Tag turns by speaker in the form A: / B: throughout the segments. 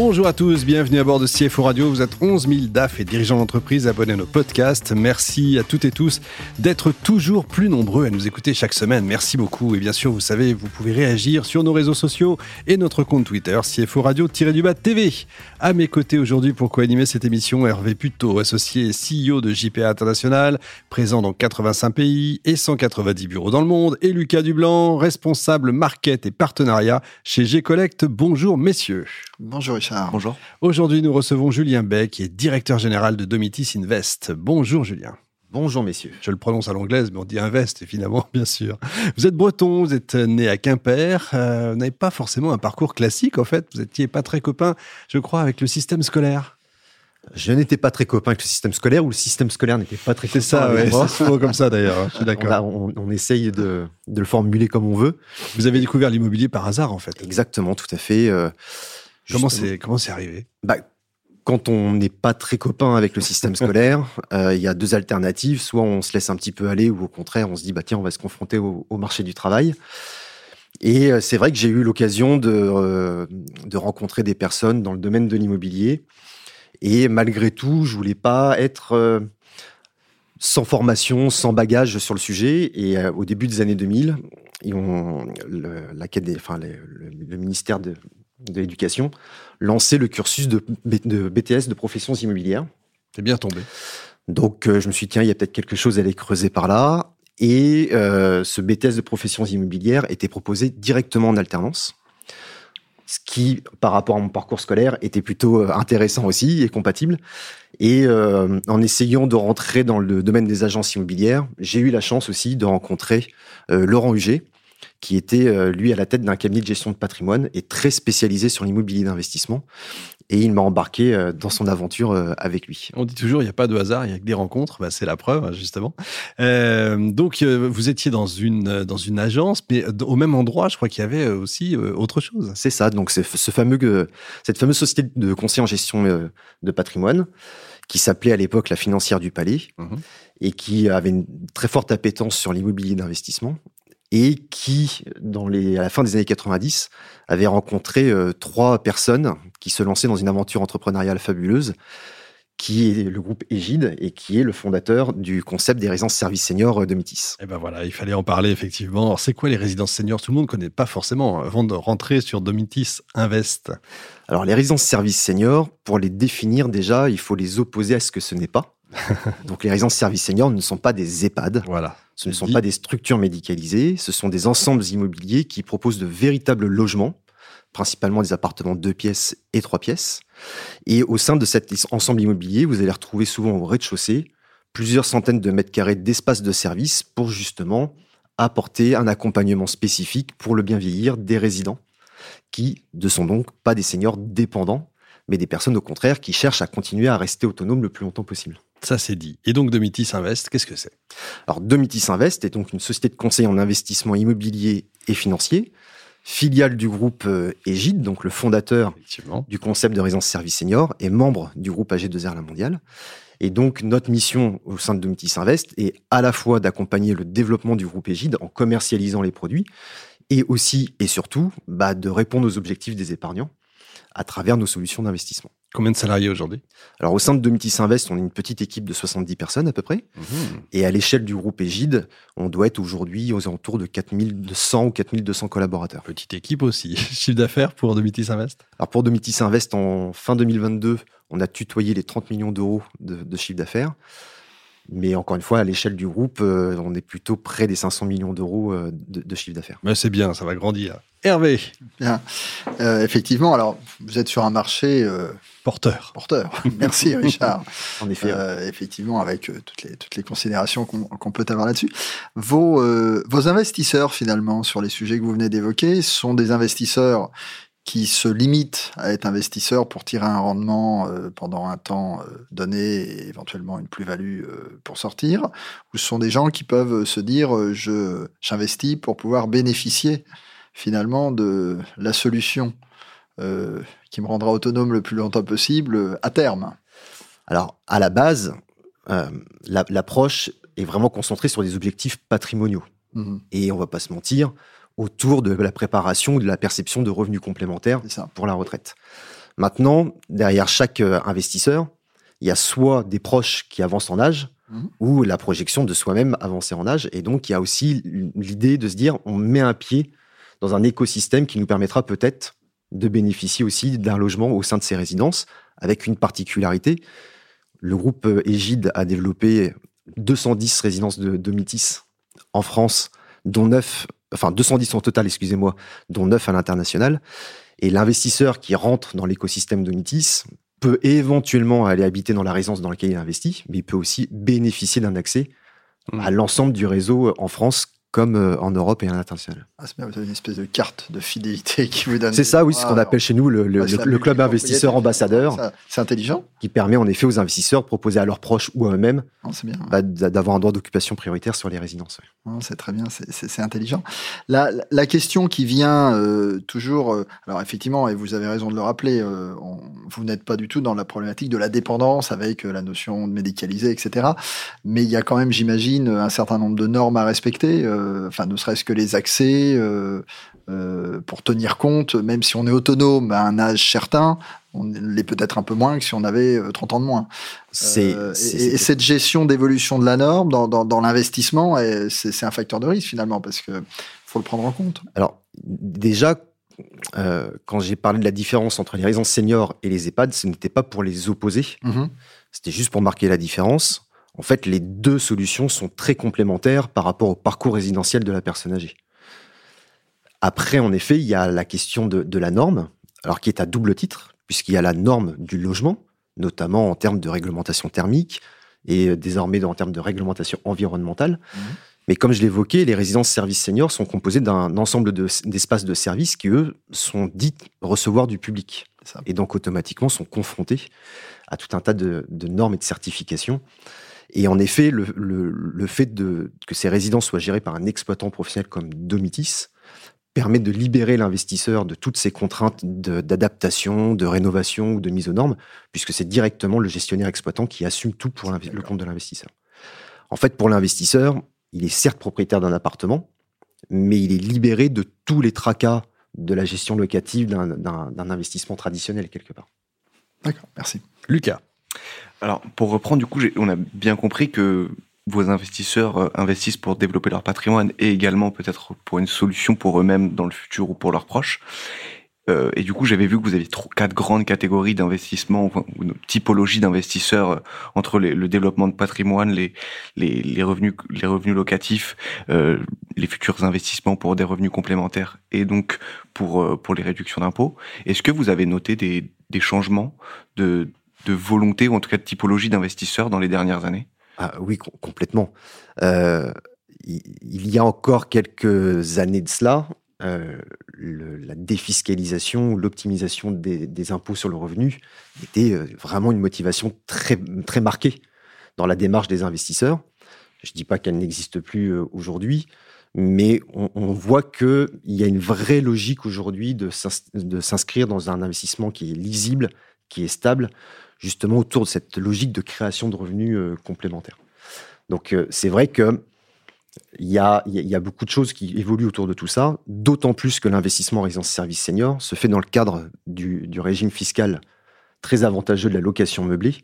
A: Bonjour à tous, bienvenue à bord de CFO Radio. Vous êtes 11 000 DAF et dirigeants d'entreprise abonnés à nos podcasts. Merci à toutes et tous d'être toujours plus nombreux à nous écouter chaque semaine. Merci beaucoup. Et bien sûr, vous savez, vous pouvez réagir sur nos réseaux sociaux et notre compte Twitter, CFO Radio-du-Bas TV. À mes côtés aujourd'hui pour co-animer cette émission, Hervé Puto, associé CEO de JPA International, présent dans 85 pays et 190 bureaux dans le monde, et Lucas Dublanc, responsable market et partenariat chez G-Collect. Bonjour messieurs.
B: Bonjour.
A: Bonjour. Aujourd'hui, nous recevons Julien Beck, qui est directeur général de Domitis Invest. Bonjour Julien.
C: Bonjour messieurs.
A: Je le prononce à l'anglaise, mais on dit Invest évidemment, bien sûr. Vous êtes breton, vous êtes né à Quimper, euh, vous n'avez pas forcément un parcours classique en fait, vous n'étiez pas très copain, je crois, avec le système scolaire.
C: Je n'étais pas très copain avec le système scolaire ou le système scolaire n'était pas très
A: C'est ça, ouais, c'est souvent comme ça d'ailleurs, hein, je suis d'accord.
C: On, on, essaye de, de, le formuler comme on veut.
A: Vous avez découvert l'immobilier par hasard en fait.
C: Exactement, tout à fait. Euh,
A: Comment c'est comment c'est arrivé?
C: Bah, quand on n'est pas très copain avec le système scolaire, euh, il y a deux alternatives. Soit on se laisse un petit peu aller, ou au contraire, on se dit bah tiens, on va se confronter au, au marché du travail. Et euh, c'est vrai que j'ai eu l'occasion de, euh, de rencontrer des personnes dans le domaine de l'immobilier. Et malgré tout, je voulais pas être euh, sans formation, sans bagage sur le sujet. Et euh, au début des années 2000, ils ont, le, la, enfin, le, le ministère de, de l'éducation lancer le cursus de, de, BTS de professions immobilières.
A: C'est bien tombé.
C: Donc euh, je me suis dit, tiens, il y a peut-être quelque chose à aller creuser par là. Et euh, ce BTS de professions immobilières était proposé directement en alternance. Ce qui, par rapport à mon parcours scolaire, était plutôt euh, intéressant aussi et compatible. Et euh, en essayant de rentrer dans le domaine des agences immobilières, j'ai eu la chance aussi de rencontrer Laurent Huget, qui était euh, lui à la tête d'un cabinet de gestion de patrimoine et très spécialisé sur l'immobilier d'investissement. Et il m'a embarqué euh, dans son aventure euh, avec lui.
A: On dit toujours, il n'y a pas de hasard, il y a que des rencontres. Bah, c'est la preuve, justement. Euh, donc, vous étiez dans une, dans une agence, mais au même endroit, je crois qu'il y avait aussi autre chose.
C: C'est ça. Donc, c'est ce fameux, cette fameuse société de conseil en gestion de patrimoine qui s'appelait à l'époque la financière du Palais mmh. et qui avait une très forte appétence sur l'immobilier d'investissement et qui, dans les, à la fin des années 90, avait rencontré euh, trois personnes qui se lançaient dans une aventure entrepreneuriale fabuleuse, qui est le groupe Égide et qui est le fondateur du concept des résidences services seniors de Métis.
A: Et ben voilà, il fallait en parler effectivement. Alors c'est quoi les résidences seniors? Tout le monde ne connaît pas forcément avant de rentrer sur Domitis Invest.
C: Alors les résidences services seniors, pour les définir déjà, il faut les opposer à ce que ce n'est pas. Donc les résidences services seniors ne sont pas des EHPAD.
A: Voilà.
C: Ce ne sont dit. pas des structures médicalisées, ce sont des ensembles immobiliers qui proposent de véritables logements, principalement des appartements de deux pièces et trois pièces. Et au sein de cet ensemble immobilier, vous allez retrouver souvent au rez-de-chaussée plusieurs centaines de mètres carrés d'espace de service pour justement apporter un accompagnement spécifique pour le bien vieillir des résidents qui ne sont donc pas des seniors dépendants, mais des personnes au contraire qui cherchent à continuer à rester autonomes le plus longtemps possible.
A: Ça, c'est dit. Et donc, Domitis Invest, qu'est-ce que c'est?
C: Alors, Domitis Invest est donc une société de conseil en investissement immobilier et financier, filiale du groupe Égide, donc le fondateur du concept de résidence service senior et membre du groupe AG2R La Mondiale. Et donc, notre mission au sein de Domitis Invest est à la fois d'accompagner le développement du groupe Égide en commercialisant les produits et aussi et surtout bah, de répondre aux objectifs des épargnants à travers nos solutions d'investissement.
A: Combien de salariés aujourd'hui?
C: Alors au sein de Domitis Invest, on est une petite équipe de 70 personnes à peu près. Mmh. Et à l'échelle du groupe Égide, on doit être aujourd'hui aux alentours de 4200 ou 4200 collaborateurs.
A: Petite équipe aussi. Chiffre d'affaires pour Domitis Invest?
C: Alors pour Domitis Invest, en fin 2022, on a tutoyé les 30 millions d'euros de, de chiffre d'affaires. Mais encore une fois, à l'échelle du groupe, euh, on est plutôt près des 500 millions d'euros euh, de, de, chiffre d'affaires.
A: Mais c'est bien, ça va grandir. Hervé.
B: Bien. Euh, effectivement, alors vous êtes sur un marché euh,
A: porteur.
B: Porteur. Merci Richard.
C: en effet.
B: Euh, effectivement, avec toutes les toutes les considérations qu'on qu peut avoir là-dessus. Vos vos investisseurs finalement sur les sujets que vous venez d'évoquer sont des investisseurs qui se limitent à être investisseurs pour tirer un rendement euh, pendant un temps euh, donné et éventuellement une plus-value euh, pour sortir, ou ce sont des gens qui peuvent se dire je j'investis pour pouvoir bénéficier finalement de la solution qui me rendra autonome le plus longtemps possible à terme.
C: Alors, à la base, euh, l'approche est vraiment concentrée sur des objectifs patrimoniaux. Mmh. Et on va pas se mentir, autour de la préparation ou de la perception de revenus complémentaires pour la retraite. Maintenant, derrière chaque euh, investisseur, il y a soit des proches qui avancent en âge, mhm. ou la projection de soi-même avancer en âge. Et donc, il y a aussi l'idée de se dire, on met un pied dans un écosystème qui nous permettra peut-être de bénéficier aussi d'un logement au sein de ces résidences, avec une particularité. Le groupe Égide a développé 210 résidences de Domitis en France, dont 9 enfin 210 en total, excusez-moi, dont 9 à l'international. Et l'investisseur qui rentre dans l'écosystème de Nitis peut éventuellement aller habiter dans la résidence dans laquelle il investit, mais il peut aussi bénéficier d'un accès mmh. à l'ensemble du réseau en France comme euh, en Europe et à l'international.
B: Ah, c'est bien, vous avez une espèce de carte de fidélité qui vous donne.
C: C'est ça, oui, ce qu'on appelle chez nous le, le, club investisseur ambassadeur.
B: C'est intelligent.
C: Qui permet en effet aux investisseurs de proposer à leurs proches ou à eux-mêmes bah, d'avoir un droit d'occupation prioritaire sur les résidences.
B: C'est très bien, c'est intelligent. La, la, question qui vient euh, toujours, euh, alors effectivement, et vous avez raison de le rappeler, vous n'êtes pas du tout dans la problématique de la dépendance avec la notion de médicalisé, etc. Mais il y a quand même, j'imagine, un certain nombre de normes à respecter. Euh, enfin ne serait-ce que les accès euh, euh, pour tenir compte, même si on est autonome à un âge certain, on l'est peut-être un peu moins que si on avait 30 ans de moins. C'est, et, cette gestion d'évolution de la norme dans, dans, l'investissement, c'est, un facteur de risque finalement, parce que faut le prendre en compte.
C: Alors, déjà, quand j'ai parlé de la différence entre les résidences seniors et les EHPAD, ce n'était pas pour les opposer, mm-hmm. c'était juste pour marquer la différence. En fait, les deux solutions sont très complémentaires par rapport au parcours résidentiel de la personne âgée. Après, en effet, il y a la question de, la norme, alors qui est à double titre, puisqu'il y a la norme du logement, notamment en termes de réglementation thermique et désormais en termes de réglementation environnementale. Mmh. Mais comme je l'évoquais, les résidences services seniors sont composées d'un ensemble d'espaces de, services qui, eux, sont dits recevoir du public. Et donc, automatiquement, sont confrontés à tout un tas de, de normes et de certifications et en effet, le, le, fait de, que ces résidences soient gérées par un exploitant professionnel comme Domitis permet de libérer l'investisseur de toutes ces contraintes d'adaptation, de, rénovation ou de mise aux normes, puisque c'est directement le gestionnaire exploitant qui assume tout pour le compte de l'investisseur. En fait, pour l'investisseur, il est certes propriétaire d'un appartement, mais il est libéré de tous les tracas de la gestion locative d'un investissement traditionnel quelque part.
B: D'accord, merci.
A: Lucas.
D: Alors, pour reprendre, du coup, on a bien compris que vos investisseurs euh, investissent pour développer leur patrimoine et également peut-être pour une solution pour eux-mêmes dans le futur ou pour leurs proches. Euh, et du coup, j'avais vu que vous aviez quatre grandes catégories d'investissement ou une typologie d'investisseurs euh, entre le développement de patrimoine, les, les, revenus, les revenus locatifs, les futurs investissements pour des revenus complémentaires et donc pour pour les réductions d'impôts. Est-ce que vous avez noté des, des changements de de volonté ou en tout cas de typologie d'investisseurs dans les dernières années?
C: Ah, Oui, complètement. Euh, il y a encore quelques années de cela, euh, la défiscalisation, l'optimisation des, impôts sur le revenu était euh, vraiment une motivation très, très marquée dans la démarche des investisseurs. Je ne dis pas qu'elle n'existe plus aujourd'hui, mais on, on voit qu'il y a une vraie logique aujourd'hui de s'inscrire dans un investissement qui est lisible, qui est stable, justement autour de cette logique de création de revenus euh, complémentaires. Donc euh, c'est vrai que il y, a, beaucoup de choses qui évoluent autour de tout ça, d'autant plus que l'investissement en résidence service senior se fait dans le cadre du, du, régime fiscal très avantageux de la location meublée,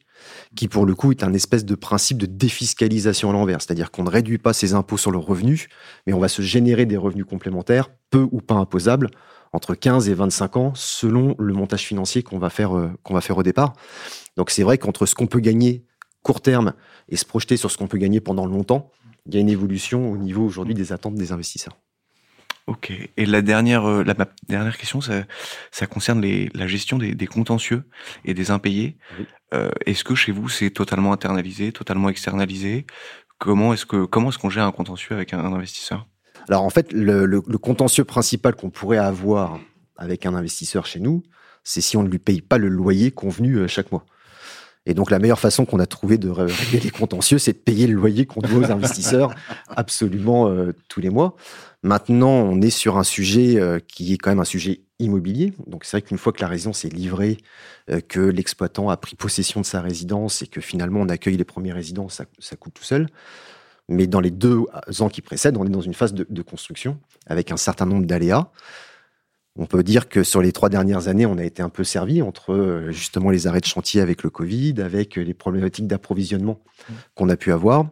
C: qui pour le coup est un espèce de principe de défiscalisation à l'envers, c'est-à-dire qu'on ne réduit pas ses impôts sur le revenu, mais on va se générer des revenus complémentaires, peu ou pas imposables, entre 15 et 25 ans, selon le montage financier qu'on va faire, euh, qu'on va faire au départ. Donc c'est vrai qu'entre ce qu'on peut gagner court terme et se projeter sur ce qu'on peut gagner pendant longtemps, il y a une évolution au niveau aujourd'hui des attentes des investisseurs.
D: Ok. Et la dernière, euh, la, dernière question, ça, ça concerne les, la gestion des, des, contentieux et des impayés. Euh, est-ce que chez vous c'est totalement internalisé, totalement externalisé? Comment est-ce que comment est-ce qu'on gère un contentieux avec un, investisseur?
C: Alors en fait, le, le, le contentieux principal qu'on pourrait avoir avec un investisseur chez nous, c'est si on ne lui paye pas le loyer convenu euh, chaque mois. Et donc la meilleure façon qu'on a trouvé de régler les contentieux, c'est de payer le loyer qu'on doit aux investisseurs absolument euh, tous les mois. Maintenant, on est sur un sujet euh, qui est quand même un sujet immobilier. Donc c'est vrai qu'une fois que la résidence est livrée, euh, que l'exploitant a pris possession de sa résidence et que finalement on accueille les premiers résidents, ça, ça coûte tout seul. Mais dans les deux ans qui précèdent, on est dans une phase de, de construction avec un certain nombre d'aléas. On peut dire que sur les trois dernières années, on a été un peu servi entre euh, justement les arrêts de chantier avec le Covid, avec les problématiques d'approvisionnement mmh. qu'on a pu avoir.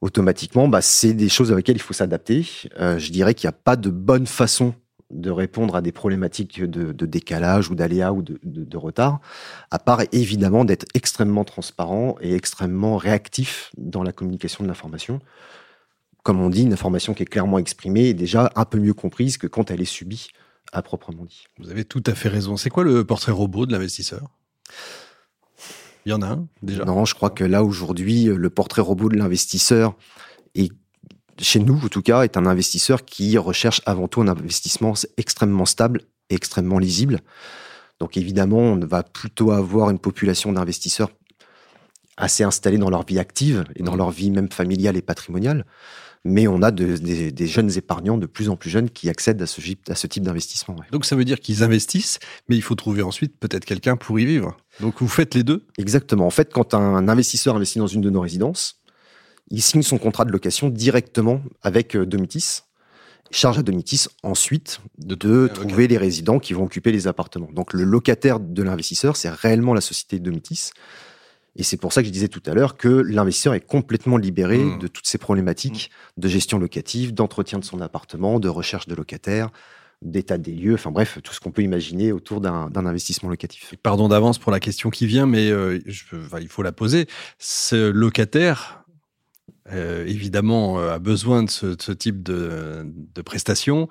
C: Automatiquement, bah, c'est des choses avec lesquelles il faut s'adapter. Euh, je dirais qu'il n'y a pas de bonne façon de répondre à des problématiques de, de décalage ou d'aléas ou de, de, de, retard, à part évidemment d'être extrêmement transparent et extrêmement réactif dans la communication de l'information. Comme on dit, une information qui est clairement exprimée est déjà un peu mieux comprise que quand elle est subie à proprement dit.
A: Vous avez tout à fait raison. C'est quoi le portrait robot de l'investisseur? Il y en a un déjà?
C: Non, je crois que là aujourd'hui, le portrait robot de l'investisseur est chez nous, en tout cas, est un investisseur qui recherche avant tout un investissement extrêmement stable et extrêmement lisible. Donc évidemment, on va plutôt avoir une population d'investisseurs assez installés dans leur vie active et dans leur vie même familiale et patrimoniale mais on a de, des, des, jeunes épargnants de plus en plus jeunes qui accèdent à ce, à ce type d'investissement. Ouais.
A: Donc ça veut dire qu'ils investissent, mais il faut trouver ensuite peut-être quelqu'un pour y vivre. Donc vous faites les deux?
C: Exactement. En fait, quand un investisseur investit dans une de nos résidences, il signe son contrat de location directement avec Domitis, charge à Domitis ensuite de, de trouver okay. les résidents qui vont occuper les appartements. Donc le locataire de l'investisseur, c'est réellement la société Domitis. Et c'est pour ça que je disais tout à l'heure que l'investisseur est complètement libéré mmh. de toutes ces problématiques mmh. de gestion locative, d'entretien de son appartement, de recherche de locataires, d'état des lieux, enfin bref, tout ce qu'on peut imaginer autour d'un investissement locatif.
A: Pardon d'avance pour la question qui vient, mais euh, je, enfin, il faut la poser. Ce locataire, euh, évidemment, euh, a besoin de ce, de ce type de, de prestations.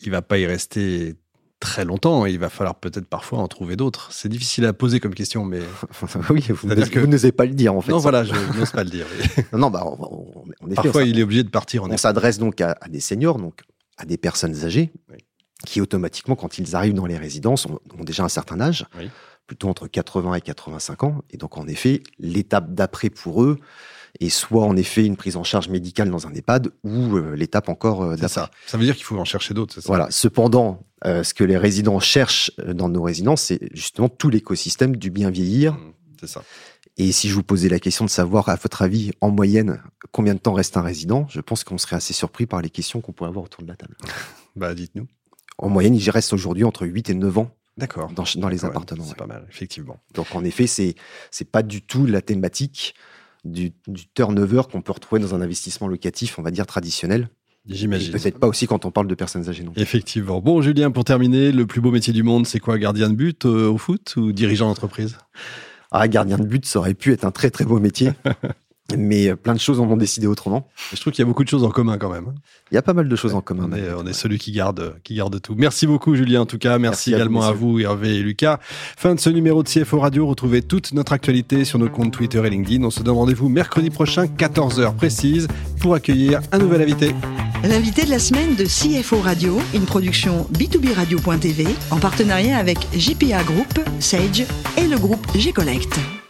A: Il va pas y rester très longtemps. Et il va falloir peut-être parfois en trouver d'autres. C'est difficile à poser comme question, mais
C: oui, vous, que... n'osez pas le dire en fait.
A: Non, voilà, je n'ose pas le dire.
C: Non, bah, on, on,
A: parfois il est obligé de partir.
C: On s'adresse donc à, à, des seniors, donc à des personnes âgées, oui. qui automatiquement, quand ils arrivent dans les résidences, ont, ont déjà un certain âge, oui. plutôt entre 80 et 85 ans. Et donc en effet, l'étape d'après pour eux et soit en effet une prise en charge médicale dans un EHPAD ou euh, l'étape encore euh,
A: ça. Ça veut dire qu'il faut en chercher d'autres.
C: Voilà. Cependant, euh, ce que les résidents cherchent dans nos résidences, c'est justement tout l'écosystème du bien vieillir.
A: Mmh, c'est ça.
C: Et si je vous posais la question de savoir, à votre avis, en moyenne, combien de temps reste un résident, je pense qu'on serait assez surpris par les questions qu'on pourrait avoir autour de la table.
A: bah, dites-nous.
C: En moyenne, il reste aujourd'hui entre 8 et 9 ans
A: D'accord.
C: Dans, dans les appartements.
A: C'est ouais. pas mal, effectivement.
C: Donc en effet, c'est c'est pas du tout la thématique du, du turnover qu'on peut retrouver dans un investissement locatif, on va dire traditionnel.
A: J'imagine.
C: Peut-être pas aussi quand on parle de personnes âgées non
A: Effectivement. Bon, Julien, pour terminer, le plus beau métier du monde, c'est quoi? Gardien de but euh, au foot ou dirigeant d'entreprise?
C: Ah, gardien de but, ça aurait pu être un très très beau métier. mais plein de choses en ont décidé autrement.
A: Je trouve qu'il y a beaucoup de choses en commun quand même.
C: Il y a pas mal de choses
A: ouais,
C: en commun.
A: On est, on est, celui qui garde, qui garde tout. Merci beaucoup Julien en tout cas. Merci, Merci également à vous, à vous, Hervé et Lucas. Fin de ce numéro de CFO Radio. Retrouvez toute notre actualité sur nos comptes Twitter et LinkedIn. On se donne rendez-vous mercredi prochain, 14h précise, pour accueillir un nouvel invité.
E: L'invité de la semaine de CFO Radio, une production B2B Radio.tv en partenariat avec JPA Group, Sage et le groupe G-Connect.